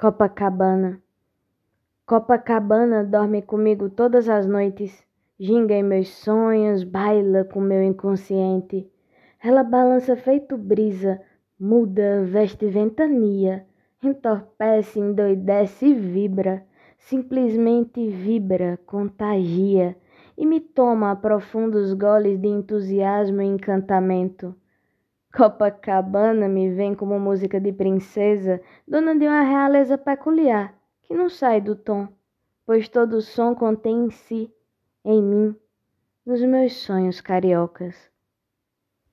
Copacabana. Copacabana dorme comigo todas as noites, ginga em meus sonhos, baila com meu inconsciente. Ela balança feito brisa, muda, veste ventania, entorpece, endoidece e vibra, simplesmente vibra, contagia e me toma a profundos goles de entusiasmo e encantamento. Copacabana me vem como música de princesa, dona de uma realeza peculiar, que não sai do tom, pois todo som contém em si, em mim, nos meus sonhos cariocas.